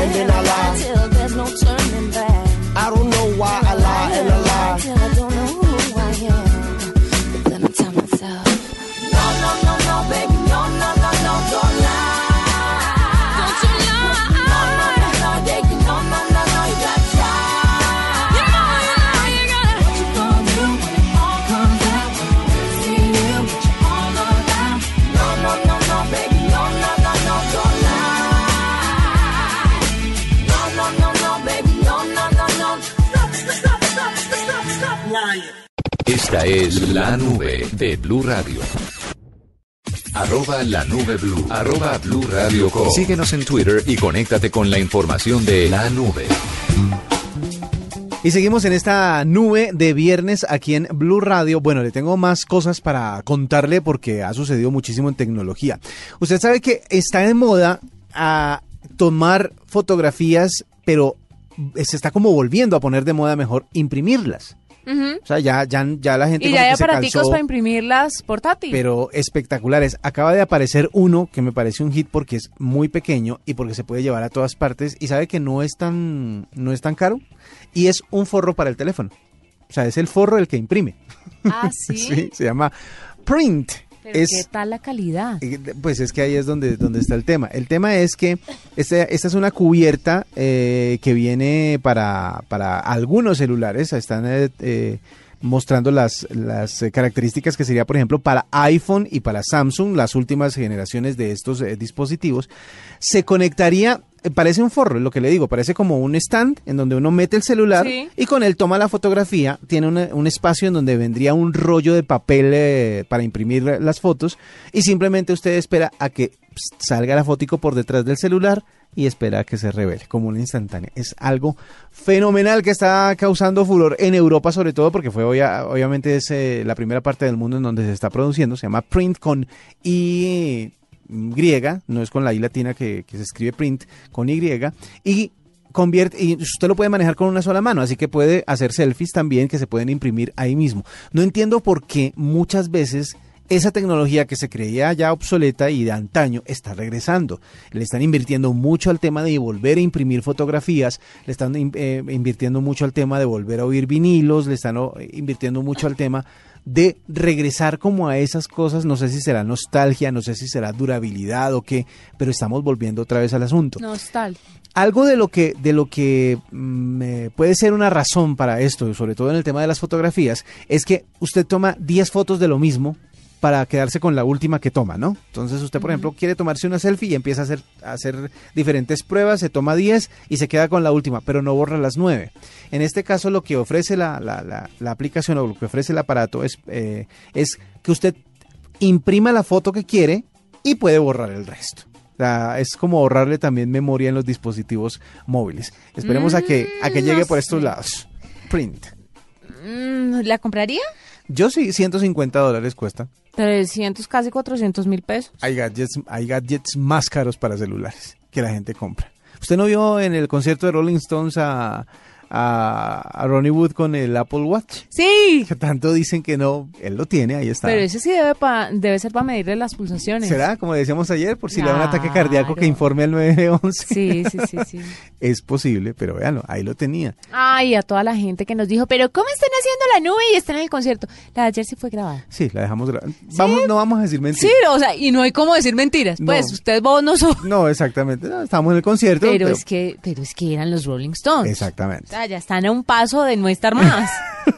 And then I lie. Till there's no turning back. I don't know why I lie and I lie. Till I don't know Esta es la nube de Blue Radio. Arroba la nube blue. Arroba blue radio. Síguenos en Twitter y conéctate con la información de la nube. Y seguimos en esta nube de viernes aquí en Blue Radio. Bueno, le tengo más cosas para contarle porque ha sucedido muchísimo en tecnología. Usted sabe que está de moda a tomar fotografías, pero se está como volviendo a poner de moda mejor imprimirlas. O sea, ya, ya, ya la gente Y ya hay aparaticos para imprimirlas portátiles. pero espectaculares. Acaba de aparecer uno que me parece un hit porque es muy pequeño y porque se puede llevar a todas partes y sabe que no es tan, no es tan caro y es un forro para el teléfono. O sea, es el forro el que imprime. Ah, sí. se llama Print. Pero es, ¿qué tal la calidad? eh, Pues es que ahí es donde, donde está el tema. El tema es que esta, esta es una cubierta eh, que viene para, para algunos celulares. Están eh, eh, mostrando las, las características que sería, por ejemplo, para iPhone y para Samsung, las últimas generaciones de estos eh, dispositivos. Se conectaría, parece un forro, es lo que le digo, parece como un stand en donde uno mete el celular Sí. y con él toma la fotografía, tiene un espacio en donde vendría un rollo de papel eh, para imprimir las fotos y simplemente usted espera a que salga la fotico por detrás del celular y espera a que se revele como una instantánea. Es algo fenomenal que está causando furor en Europa sobre todo porque fue obvia- obviamente es eh, la primera parte del mundo en donde se está produciendo, se llama Print con I griega, no es con la I latina que, se escribe print, con Y, y convierte, y usted lo puede manejar con una sola mano, así que puede hacer selfies también que se pueden imprimir ahí mismo. No entiendo por qué muchas veces esa tecnología que se creía ya obsoleta y de antaño está regresando. Le están invirtiendo mucho al tema de volver a imprimir fotografías, le están eh, invirtiendo mucho al tema de volver a oír vinilos, le están invirtiendo mucho al tema de regresar como a esas cosas, no sé si será nostalgia, no sé si será durabilidad o qué, pero estamos volviendo otra vez al asunto. Nostal. Algo de lo que, de lo que mm, eh, puede ser una razón para esto, sobre todo en el tema de las fotografías, es que usted toma 10 fotos de lo mismo para quedarse con la última que toma, ¿no? Entonces usted, por ejemplo, quiere tomarse una selfie y empieza a hacer, a hacer diferentes pruebas, se toma 10 y se queda con la última, pero no borra las 9. En este caso lo que ofrece la, la- la- la aplicación o lo que ofrece el aparato es, eh, es que usted imprima la foto que quiere y puede borrar el resto. Es como ahorrarle también memoria en los dispositivos móviles. Esperemos a que a que Mm, llegue no por estos sé. lados. Print. Mm, ¿La compraría? Yo sí, 150 dólares cuesta. 300, casi 400 mil pesos. Hay gadgets, hay gadgets más caros para celulares que la gente compra. ¿Usted no vio en el concierto de Rolling Stones a, a, a Ronnie Wood con el Apple Watch? Sí, Que tanto dicen que no, él lo tiene, ahí está. pero ese sí debe, pa- debe ser para medirle las pulsaciones. ¿Será? Como decíamos ayer, por si le da un ataque cardíaco que informe al 911. Sí, sí, sí, sí. Es posible, pero véanlo, ahí lo tenía. Ay, a toda la gente que nos dijo, pero ¿cómo están haciendo la nube y están en el concierto? La de ayer sí fue grabada. Sí, la dejamos gra- Vamos, no vamos a decir Sí, mentiras. o sea, y no hay cómo decir mentiras. Pues No. usted vos no sos. No, exactamente. No, estamos en el concierto. Pero es que, pero es que eran los Rolling Stones. Exactamente. Sea, ya están a un paso de no estar más.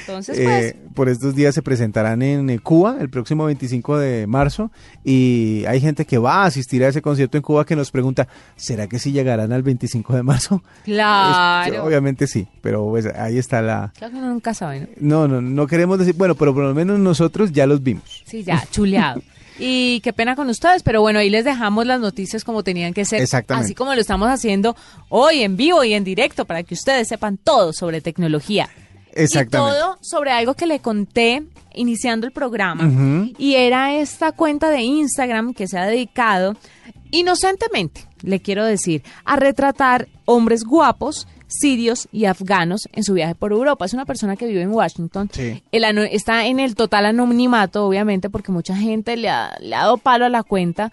Entonces, pues, Eh, por estos días se presentarán en eh, Cuba el próximo 25 de marzo y hay gente que va a asistir a ese concierto en Cuba que nos pregunta, ¿será que sí llegarán al 25 de marzo? claro. Obviamente sí, pero pues, ahí está la... Claro que uno nunca sabe, ¿no? No, no, no queremos decir, bueno, pero por lo menos nosotros ya los vimos. Sí, ya, chuleado. Y qué pena con ustedes, pero bueno, ahí les dejamos las noticias como tenían que ser. Exactamente. Así como lo estamos haciendo hoy en vivo y en directo para que ustedes sepan todo sobre tecnología. Exactamente. Y todo sobre algo que le conté iniciando el programa. Y era esta cuenta de Instagram que se ha dedicado inocentemente, le quiero decir, a retratar hombres guapos, sirios y afganos en su viaje por Europa. Es una persona que vive en Washington. Sí. El ano- está en el total anonimato, obviamente, porque mucha gente le ha, le ha dado palo a la cuenta.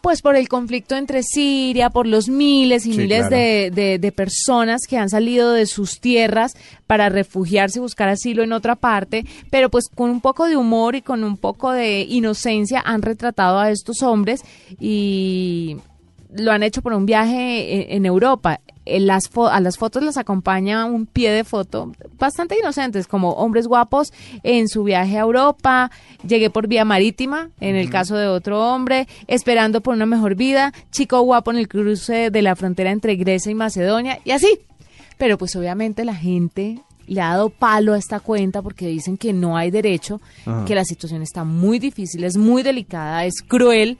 Pues por el conflicto entre Siria, por los miles y Sí, miles claro. de, de- de personas que han salido de sus tierras para refugiarse y buscar asilo en otra parte, pero pues con un poco de humor y con un poco de inocencia han retratado a estos hombres y lo han hecho por un viaje en, en Europa. En las fo- a las fotos las acompaña un pie de foto bastante inocentes, como hombres guapos en su viaje a Europa, llegué por vía marítima, en el caso de otro hombre, esperando por una mejor vida, chico guapo en el cruce de la frontera entre Grecia y Macedonia, y así. Pero pues obviamente la gente le ha dado palo a esta cuenta porque dicen que no hay derecho, Ajá. que la situación está muy difícil, es muy delicada, es cruel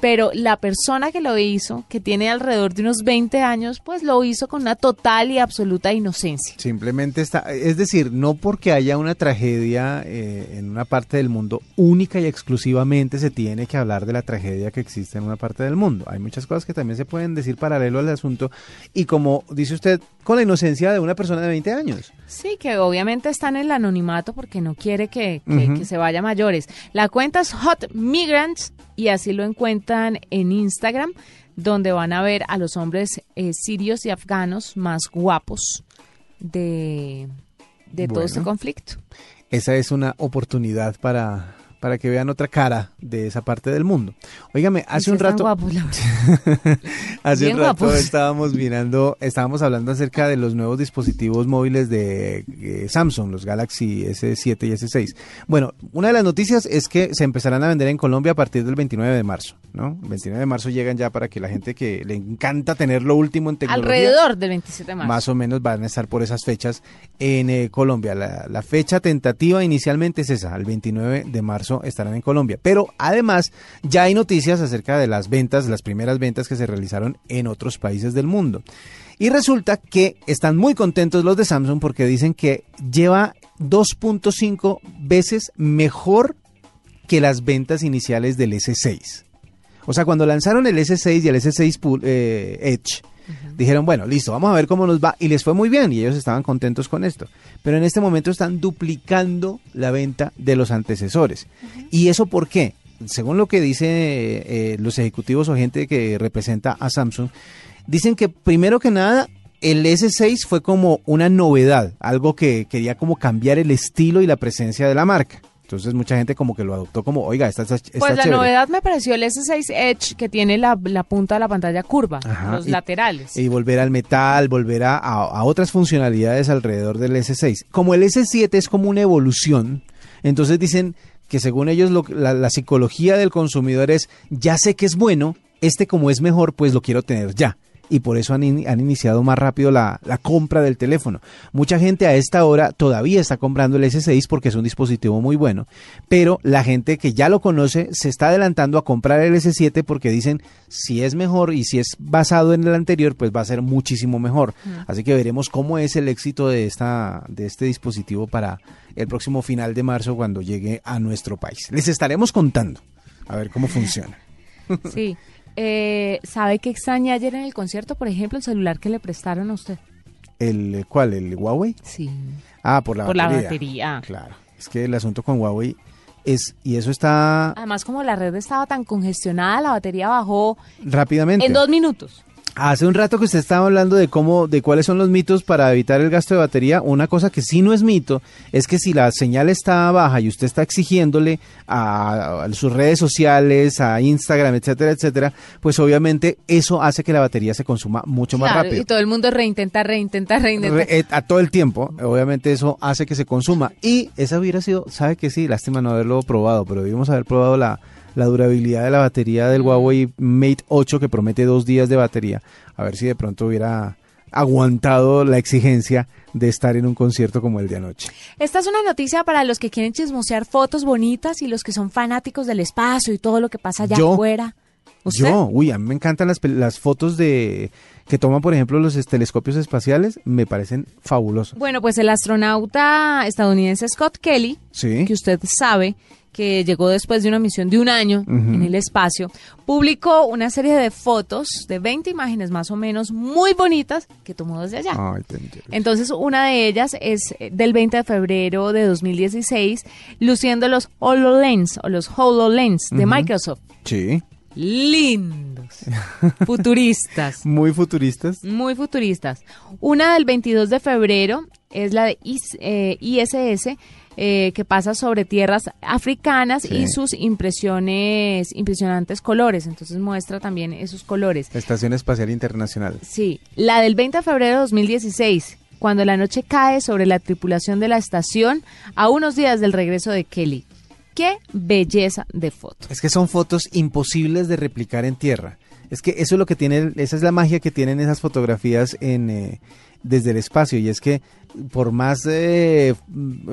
pero la persona que lo hizo, que tiene alrededor de unos 20 años, pues lo hizo con una total y absoluta inocencia. Simplemente está, es decir, no porque haya una tragedia eh, en una parte del mundo única y exclusivamente se tiene que hablar de la tragedia que existe en una parte del mundo. Hay muchas cosas que también se pueden decir paralelo al asunto y como dice usted, con la inocencia de una persona de 20 años. Sí, que obviamente está en el anonimato porque no quiere que, que- que se vaya a mayores. La cuenta es Hot Migrants y así lo encuentran en Instagram, donde van a ver a los hombres eh, sirios y afganos más guapos de, de todo este conflicto. Esa es una oportunidad para, para que vean otra cara de esa parte del mundo. Óigame, hace un rato... guapos. Hace Bien un rato guapos. estábamos mirando, estábamos hablando acerca de los nuevos dispositivos móviles de eh, Samsung, los Galaxy S7 y S6. Bueno, una de las noticias es que se empezarán a vender en Colombia a partir del 29 de marzo, ¿no? El 29 de marzo llegan ya para que la gente que le encanta tener lo último en tecnología Alrededor del 27 de marzo. más o menos van a estar por esas fechas en eh, Colombia. La, la fecha tentativa inicialmente es esa, el 29 de marzo estarán en Colombia. Pero además ya hay noticias acerca de las ventas, las primeras ventas que se realizaron en otros países del mundo. Y resulta que están muy contentos los de Samsung porque dicen que lleva 2.5 veces mejor que las ventas iniciales del S6. O sea, cuando lanzaron el S6 y el S6 Pul- dijeron, bueno, listo, vamos a ver cómo nos va. Y les fue muy bien y ellos estaban contentos con esto. Pero en este momento están duplicando la venta de los antecesores. ¿Y eso por qué? Según lo que dicen eh, los ejecutivos o gente que representa a Samsung, dicen que primero que nada el S6 fue como una novedad, algo que quería como cambiar el estilo y la presencia de la marca. Entonces mucha gente como que lo adoptó como, oiga, esta, Pues la chévere. novedad me pareció el S6 Edge que tiene la, la punta de la pantalla curva, Ajá, los y- laterales. Y volver al metal, volver a, a- a otras funcionalidades alrededor del S6. Como el S7 es como una evolución, entonces dicen que según ellos lo- la, la psicología del consumidor es, ya sé que es bueno, este como es mejor, pues lo quiero tener ya. Y por eso han, in- han iniciado más rápido la, la compra del teléfono. Mucha gente a esta hora todavía está comprando el S6 porque es un dispositivo muy bueno. Pero la gente que ya lo conoce se está adelantando a comprar el S7 porque dicen si es mejor y si es basado en el anterior, pues va a ser muchísimo mejor. Así que veremos cómo es el éxito de esta de este dispositivo para el próximo final de marzo cuando llegue a nuestro país. Les estaremos contando a ver cómo funciona. Sí. Eh, ¿Sabe qué extrañé ayer en el concierto? Por ejemplo, el celular que le prestaron a usted. ¿El eh, cuál? ¿El Huawei? Sí. Ah, por la Por la batería. batería. Claro. Es que el asunto con Huawei es y eso está Además, como la red estaba tan congestionada, la batería bajó rápidamente. en dos minutos. Hace un rato que usted estaba hablando de cómo, de cuáles son los mitos para evitar el gasto de batería. Una cosa que sí no es mito es que si la señal está baja y usted está exigiéndole a, a sus redes sociales, a Instagram, etcétera, etcétera, pues obviamente eso hace que la batería se consuma mucho más Claro, rápido. y todo el mundo reintenta, reintenta, reintenta. Re- eh, a todo el tiempo, obviamente eso hace que se consuma. Y esa hubiera sido, sabe que sí, lástima no haberlo probado, pero debimos haber probado la, la durabilidad de la batería del Huawei Mate 8 que promete dos días de batería. A ver si de pronto hubiera aguantado la exigencia de estar en un concierto como el de anoche. Esta es una noticia para los que quieren chismosear fotos bonitas y los que son fanáticos del espacio y todo lo que pasa allá Yo- afuera. ¿Usted? Yo, uy, a mí me encantan las, las fotos de que toman, por ejemplo, los es- telescopios espaciales, me parecen fabulosos. Bueno, pues el astronauta estadounidense Scott Kelly, Sí. que usted sabe que llegó después de una misión de un año en el espacio, publicó una serie de fotos de 20 imágenes más o menos muy bonitas que tomó desde allá. Entonces, una de ellas es eh, del 20 de febrero de 2016, luciendo los HoloLens o los HoloLens de. Microsoft. Sí. Lindos, futuristas. Muy futuristas. Muy futuristas. Una del 22 de febrero es la de IS- eh, ISS, eh, que pasa sobre tierras africanas Sí. y sus impresiones, impresionantes colores. Entonces muestra también esos colores. Estación Espacial Internacional. Sí, la del 20 de febrero de 2016, cuando la noche cae sobre la tripulación de la estación a unos días del regreso de Kelly. ¡Qué belleza de foto! Es que son fotos imposibles de replicar en tierra. Es que eso es lo que tiene, esa es la magia que tienen esas fotografías en eh, desde el espacio y es que por más eh,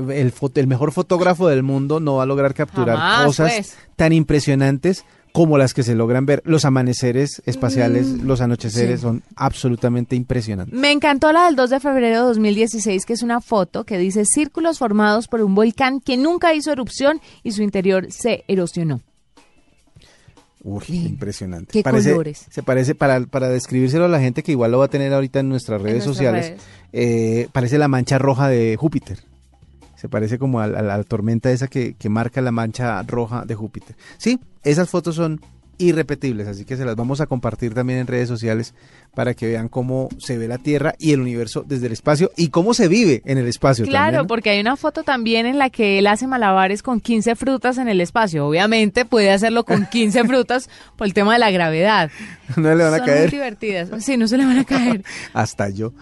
el, foto- el mejor fotógrafo del mundo no va a lograr capturar Jamás, cosas pues. tan impresionantes como las que se logran ver. Los amaneceres espaciales, los anocheceres sí. son absolutamente impresionantes. Me encantó la del 2 de febrero de 2016, que es una foto que dice círculos formados por un volcán que nunca hizo erupción y su interior se erosionó. Uy, impresionante. qué Parece- colores. Se parece, para, para describírselo a la gente que igual lo va a tener ahorita en nuestras redes nuestras sociales, redes. eh, parece la mancha roja de Júpiter. Se parece como a, a la tormenta esa que, que marca la mancha roja de Júpiter. Sí, esas fotos son irrepetibles, así que se las vamos a compartir también en redes sociales para que vean cómo se ve la Tierra y el universo desde el espacio y cómo se vive en el espacio. Claro, también, ¿no? porque hay una foto también en la que él hace malabares con 15 frutas en el espacio. Obviamente puede hacerlo con 15 frutas por el tema de la gravedad. no le van a Son caer. muy divertidas. Sí, no se le van a caer. Hasta yo.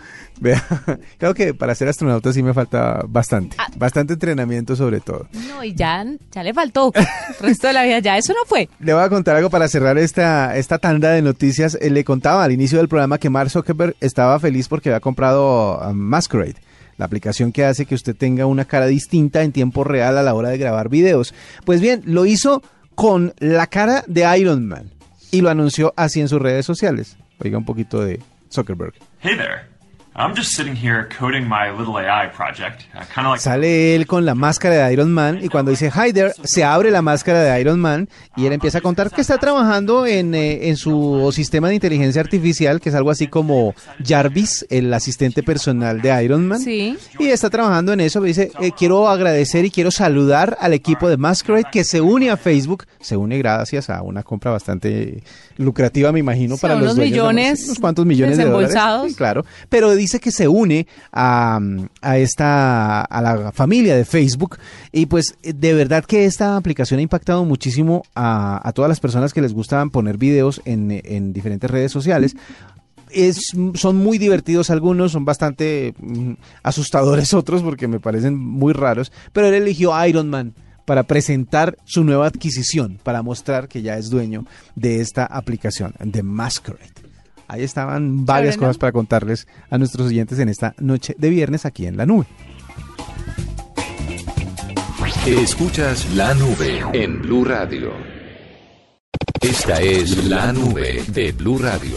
Vea, creo que para ser astronauta sí me falta bastante. Ah. Bastante entrenamiento sobre todo. No, y ya, ya le faltó. El resto de la vida ya eso no fue. Le voy a contar algo para cerrar esta, esta tanda de noticias. Eh, le contaba al inicio del programa que Mark Zuckerberg estaba feliz porque había comprado uh, Masquerade, la aplicación que hace que usted tenga una cara distinta en tiempo real a la hora de grabar videos. Pues bien, lo hizo con la cara de Iron Man y lo anunció así en sus redes sociales. Oiga un poquito de Zuckerberg. Hey there. I'm just sitting here coding my little AI project, uh, kind of like Sale él con la máscara de Iron Man y cuando dice hi there, se abre la máscara de Iron Man y él empieza a contar que está trabajando en, eh, en su sistema de inteligencia artificial, que es algo así como Jarvis, el asistente personal de Iron Man. Sí. Y está trabajando en eso. Dice, eh, quiero agradecer y quiero saludar al equipo de Masquerade que se une a Facebook. Se une gracias a una compra bastante lucrativa, me imagino, Sí, para unos los dueños millones unos cuantos millones de dólares. Sí, claro. Pero dice que se une a, esta a la familia de Facebook y pues de verdad que esta aplicación ha impactado muchísimo a, todas las personas que les gustan poner videos en, en diferentes redes sociales. Es, son muy divertidos algunos, son bastante mm, asustadores otros porque me parecen muy raros, pero él eligió Iron Man para presentar su nueva adquisición, para mostrar que ya es dueño de esta aplicación, de Masquerade. Ahí estaban varias cosas para contarles a nuestros oyentes en esta noche de viernes aquí en la nube. Escuchas la nube en Blue Radio. Esta es la nube de Blue Radio.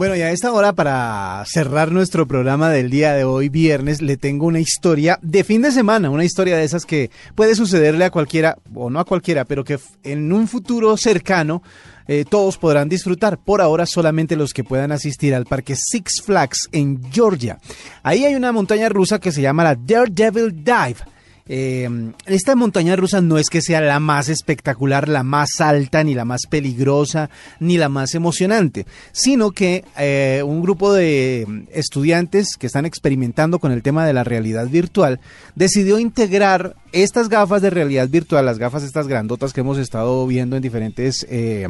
Bueno, y a esta hora, para cerrar nuestro programa del día de hoy, viernes, le tengo una historia de fin de semana, una historia de esas que puede sucederle a cualquiera, o no a cualquiera, pero que en un futuro cercano eh, todos podrán disfrutar. Por ahora, solamente los que puedan asistir al parque Six Flags en Georgia. Ahí hay una montaña rusa que se llama la Daredevil Dive. Eh, esta montaña rusa no es que sea la más espectacular, la más alta, ni la más peligrosa, ni la más emocionante, sino que eh, un grupo de estudiantes que están experimentando con el tema de la realidad virtual decidió integrar estas gafas de realidad virtual, las gafas estas grandotas que hemos estado viendo en diferentes eh,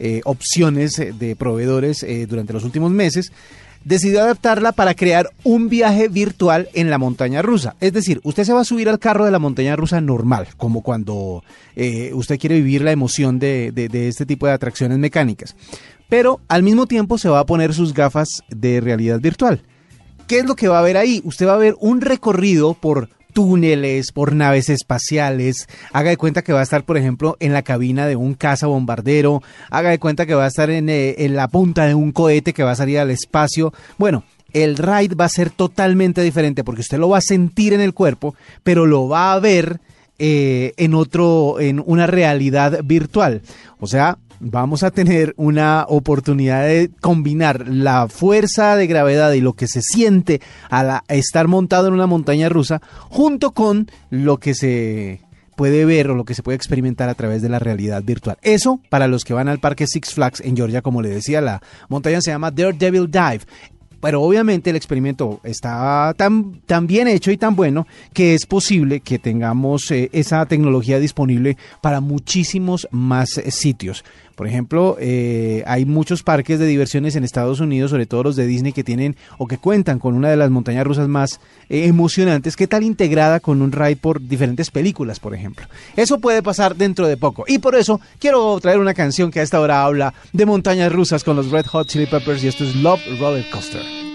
eh, opciones de proveedores eh, durante los últimos meses, decidió adaptarla para crear un viaje virtual en la montaña rusa. Es decir, usted se va a subir al carro de la montaña rusa normal, como cuando eh, usted quiere vivir la emoción de, este tipo de atracciones mecánicas. Pero al mismo tiempo se va a poner sus gafas de realidad virtual. ¿Qué es lo que va a ver ahí? Usted va a ver un recorrido por túneles, por naves espaciales. Haga de cuenta que va a estar, por ejemplo, en la cabina de un caza bombardero. Haga de cuenta que va a estar en, eh, en la punta de un cohete que va a salir al espacio. Bueno, el ride va a ser totalmente diferente porque usted lo va a sentir en el cuerpo, pero lo va a ver eh, en otro, en una realidad virtual. O sea, vamos a tener una oportunidad de combinar la fuerza de gravedad y lo que se siente al estar montado en una montaña rusa junto con lo que se puede ver o lo que se puede experimentar a través de la realidad virtual. Eso para los que van al parque Six Flags en Georgia, como le decía, la montaña se llama Daredevil Dive. Pero obviamente el experimento está tan, tan bien hecho y tan bueno que es posible que tengamos eh, esa tecnología disponible para muchísimos más sitios. Por ejemplo, eh, hay muchos parques de diversiones en Estados Unidos, sobre todo los de Disney, que tienen o que cuentan con una de las montañas rusas más eh, emocionantes. ¿Qué tal integrada con un ride por diferentes películas, por ejemplo? Eso puede pasar dentro de poco. Y por eso quiero traer una canción que a esta hora habla de montañas rusas con los Red Hot Chili Peppers y esto es Love Roller Coaster.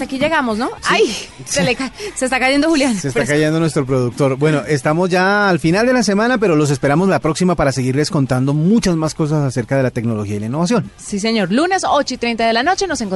Hasta aquí llegamos, ¿no? ¡Ay! Se, le se está cayendo Julián. Se está cayendo nuestro productor. Bueno, estamos ya al final de la semana, pero los esperamos la próxima para seguirles contando muchas más cosas acerca de la tecnología y la innovación. Sí, señor. Lunes, 8 y 30 de la noche nos encontramos.